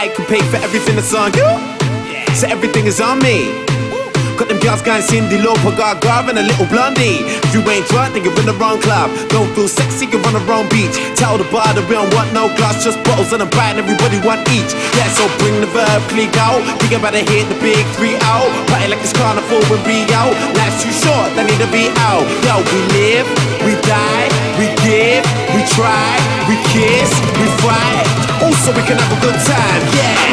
I, can pay for everything that's on you. So everything is on me. Got them girls going Cyndi Lauper, got Gar and a little blondie. If you ain't drunk, then you're in the wrong club. Don't feel sexy, you're on the wrong beach. Tell the bar that we don't want no glass, just bottles and a bite, and everybody want each. Yeah, so bring the verb, click out. We about to hit the big three out. Party like it's carnival when we out. Life's too short, they need to be out. Yo, we live, we die, we give, we try, we kiss, we fight. Also, we can have a good time, yeah.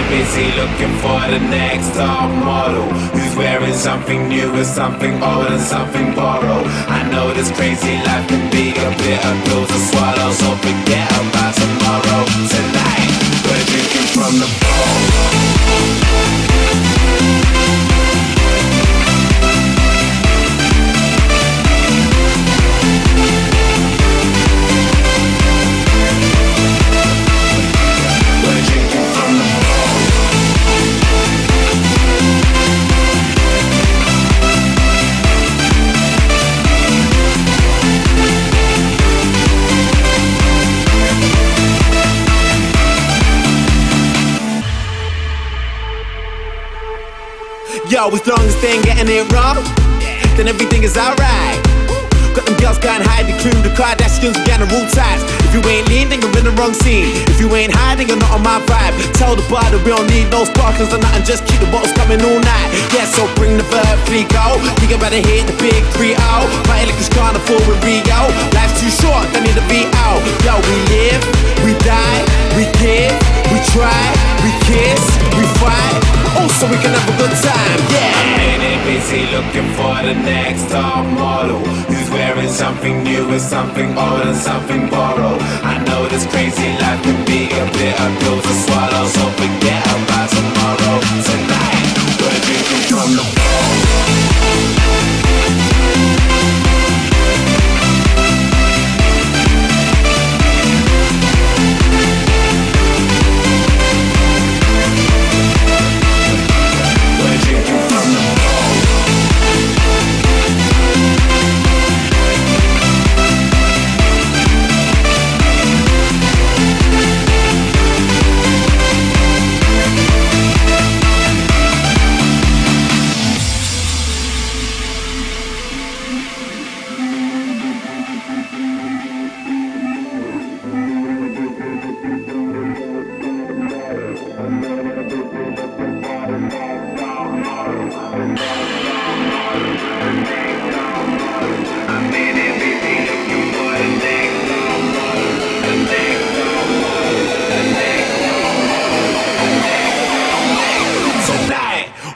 I'm busy looking for the next top model Who's wearing something new and something old and something borrowed. I know this crazy life can be a bitter pill to swallow So forget about tomorrow. Tonight, we're drinking from the bowl as ain't it wrong, then everything is alright. Got them girls going high, including the Kardashians, got the rule ties. If you ain't lean, then you're in the wrong scene. If you ain't then you're not on my vibe. Tell the bar that we don't need no sparklers or nothing, just keep the bottles coming all night. Yeah, so bring the verb, freak out. We about to hit the big three out. Party like it's carnival with Rio. Life's too short, they need to be out. Yo, we live, we die, we give, we try, we kiss, we fight. Also, we can have a good time, yeah. In it busy looking for the next top model? Who's wearing something new and something old and something borrowed? I know this crazy life can be a bitter pill to swallow So forget about tomorrow. Tonight, we're drinking from the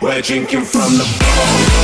we're drinking from the bowl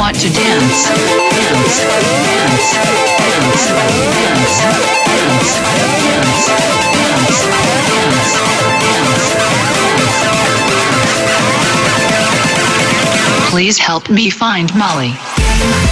want to dance. Please help me find Molly.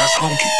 That's a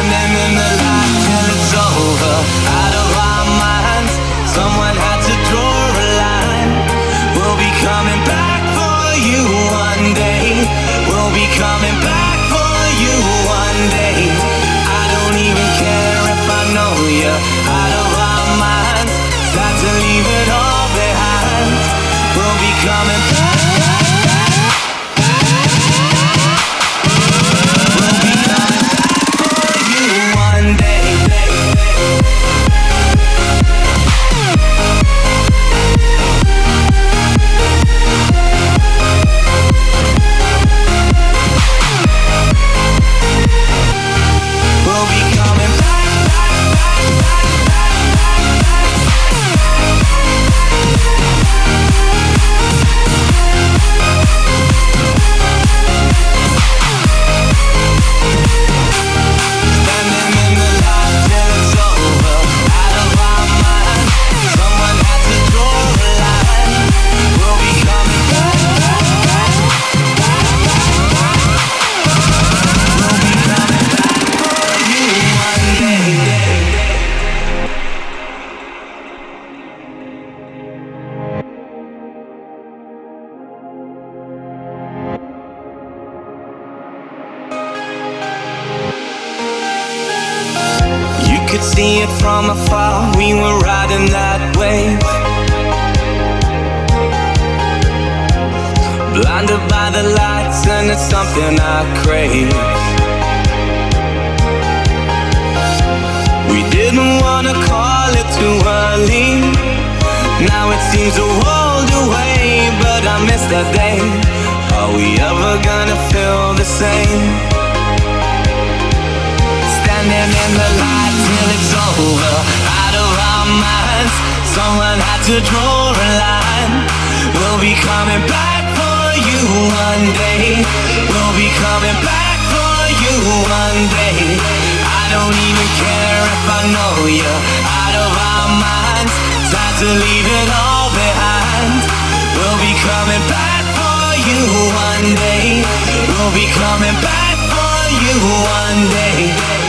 standing in the light till it's over. Out of our minds, someone had to draw a line. We'll be coming back for you one day. We'll be coming back for you one day. don't even care if I know you're out of our minds. Time to leave it all behind. We'll be coming back for you one day. We'll be coming back for you one day.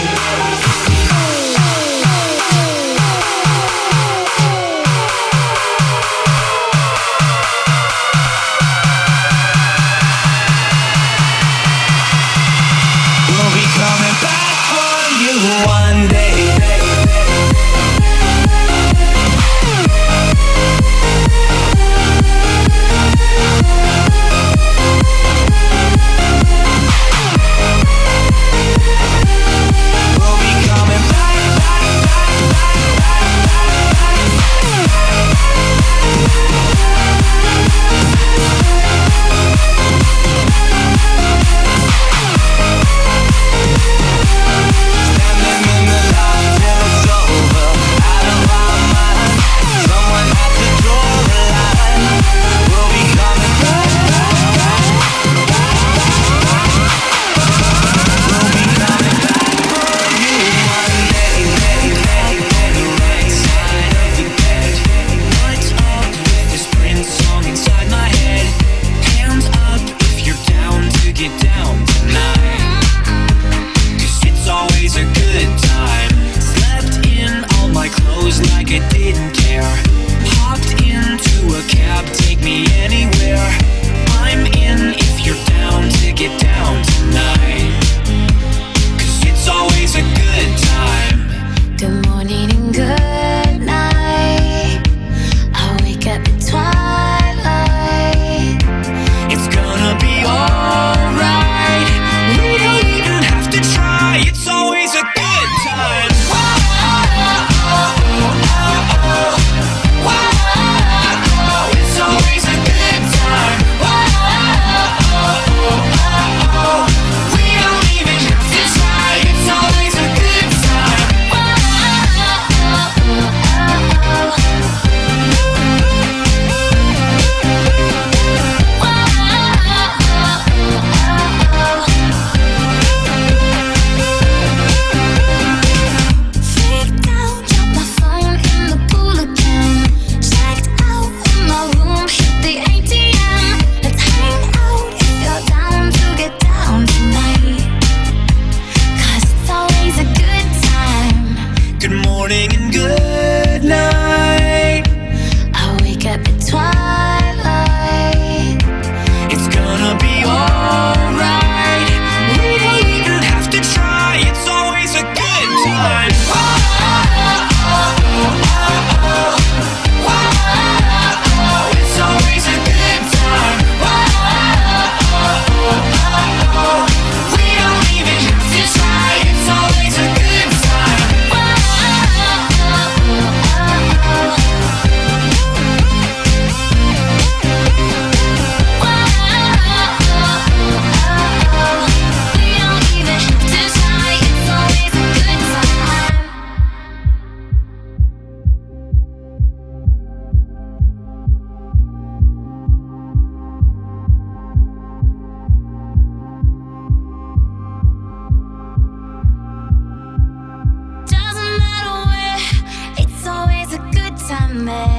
man.